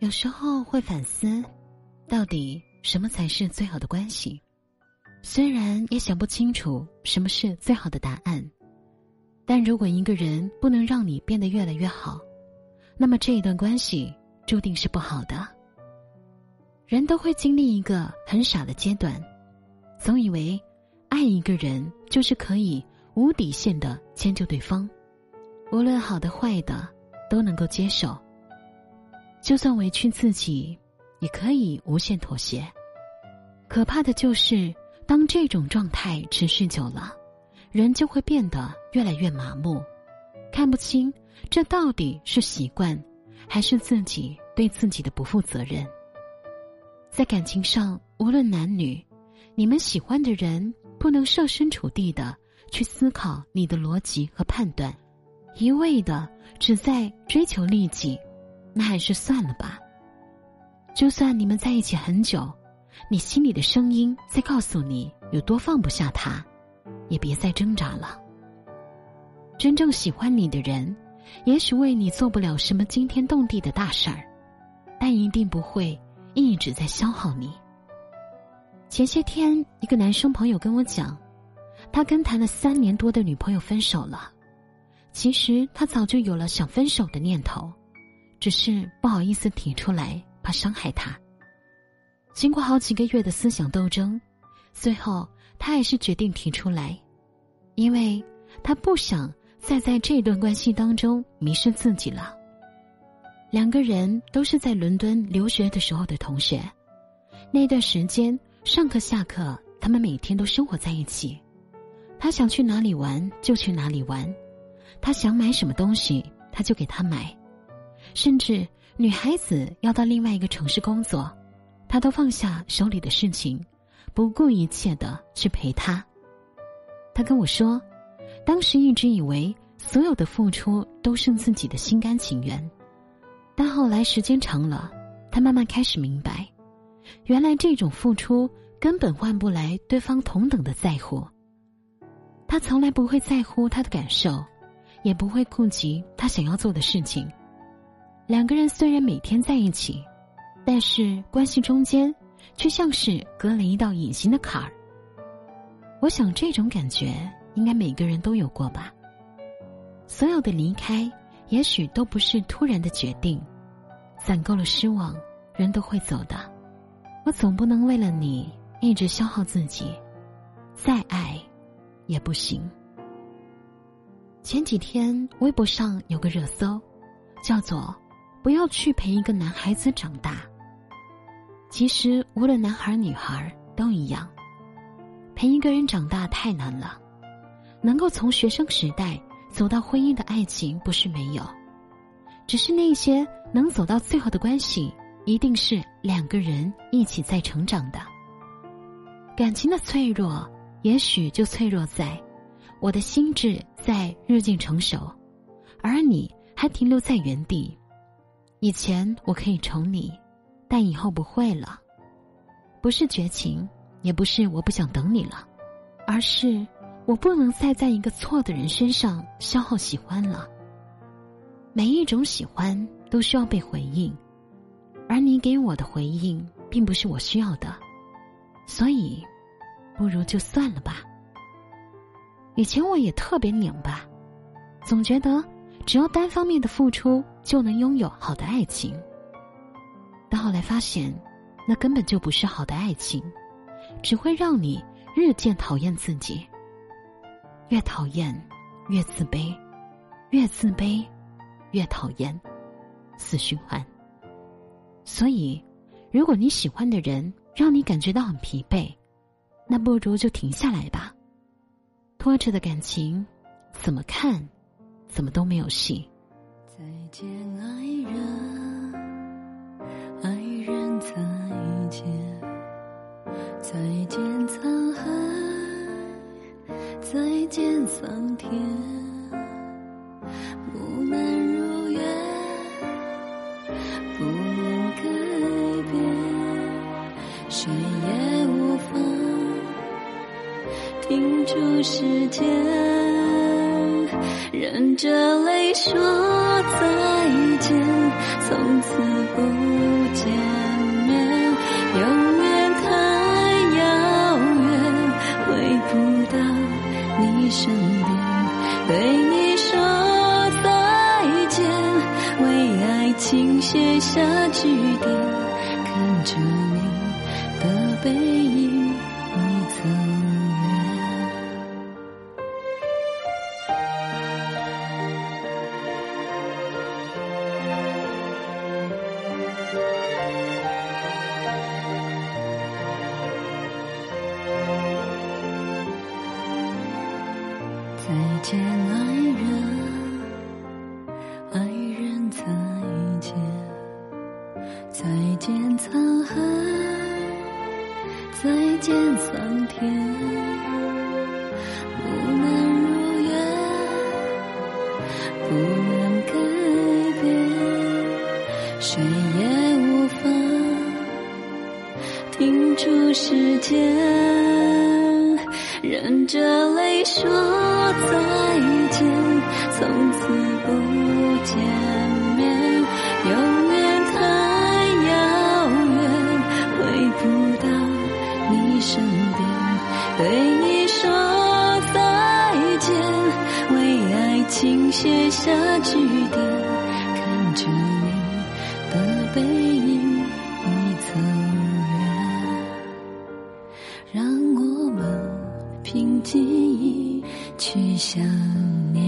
有时候会反思，到底什么才是最好的关系？虽然也想不清楚什么是最好的答案，但如果一个人不能让你变得越来越好，那么这一段关系注定是不好的。人都会经历一个很傻的阶段，总以为爱一个人就是可以无底线的迁就对方，无论好的坏的都能够接受。就算委屈自己，也可以无限妥协。可怕的就是，当这种状态持续久了，人就会变得越来越麻木，看不清这到底是习惯，还是自己对自己的不负责任。在感情上，无论男女，你们喜欢的人不能设身处地的去思考你的逻辑和判断，一味的只在追求利己。那还是算了吧。就算你们在一起很久，你心里的声音在告诉你有多放不下他，也别再挣扎了。真正喜欢你的人，也许为你做不了什么惊天动地的大事儿，但一定不会一直在消耗你。前些天，一个男生朋友跟我讲，他跟谈了三年多的女朋友分手了。其实他早就有了想分手的念头。只是不好意思提出来，怕伤害他。经过好几个月的思想斗争，最后他还是决定提出来，因为他不想再在这段关系当中迷失自己了。两个人都是在伦敦留学的时候的同学，那段时间上课下课，他们每天都生活在一起。他想去哪里玩就去哪里玩，他想买什么东西他就给他买。甚至女孩子要到另外一个城市工作，他都放下手里的事情，不顾一切的去陪她。他跟我说，当时一直以为所有的付出都是自己的心甘情愿，但后来时间长了，他慢慢开始明白，原来这种付出根本换不来对方同等的在乎。他从来不会在乎他的感受，也不会顾及他想要做的事情。两个人虽然每天在一起，但是关系中间却像是隔了一道隐形的坎儿。我想这种感觉应该每个人都有过吧。所有的离开，也许都不是突然的决定，攒够了失望，人都会走的。我总不能为了你一直消耗自己，再爱也不行。前几天微博上有个热搜，叫做。不要去陪一个男孩子长大。其实，无论男孩女孩都一样，陪一个人长大太难了。能够从学生时代走到婚姻的爱情不是没有，只是那些能走到最后的关系，一定是两个人一起在成长的。感情的脆弱，也许就脆弱在我的心智在日渐成熟，而你还停留在原地。以前我可以宠你，但以后不会了。不是绝情，也不是我不想等你了，而是我不能再在一个错的人身上消耗喜欢了。每一种喜欢都需要被回应，而你给我的回应并不是我需要的，所以，不如就算了吧。以前我也特别拧巴，总觉得。只要单方面的付出就能拥有好的爱情，但后来发现，那根本就不是好的爱情，只会让你日渐讨厌自己。越讨厌，越自卑，越自卑，越讨厌，死循环。所以，如果你喜欢的人让你感觉到很疲惫，那不如就停下来吧。拖着的感情，怎么看？怎么都没有戏。再见，爱人，爱人再见，再见沧海，再见桑田，不能如愿，不能改变，谁也无法停住时间。忍着泪说再见，从此不见面，永远太遥远，回不到你身边，对你说再见，为爱情写下句点，看着你的背影已走再见，爱人，爱人，再见，再见，沧海，再见，桑田，不能如愿，不能改变，谁也无法停住时间。忍着泪说再见，从此不见面，永远太遥远，回不到你身边，对你说再见，为爱情写下句点，看着你的背影你走凭记忆去想念。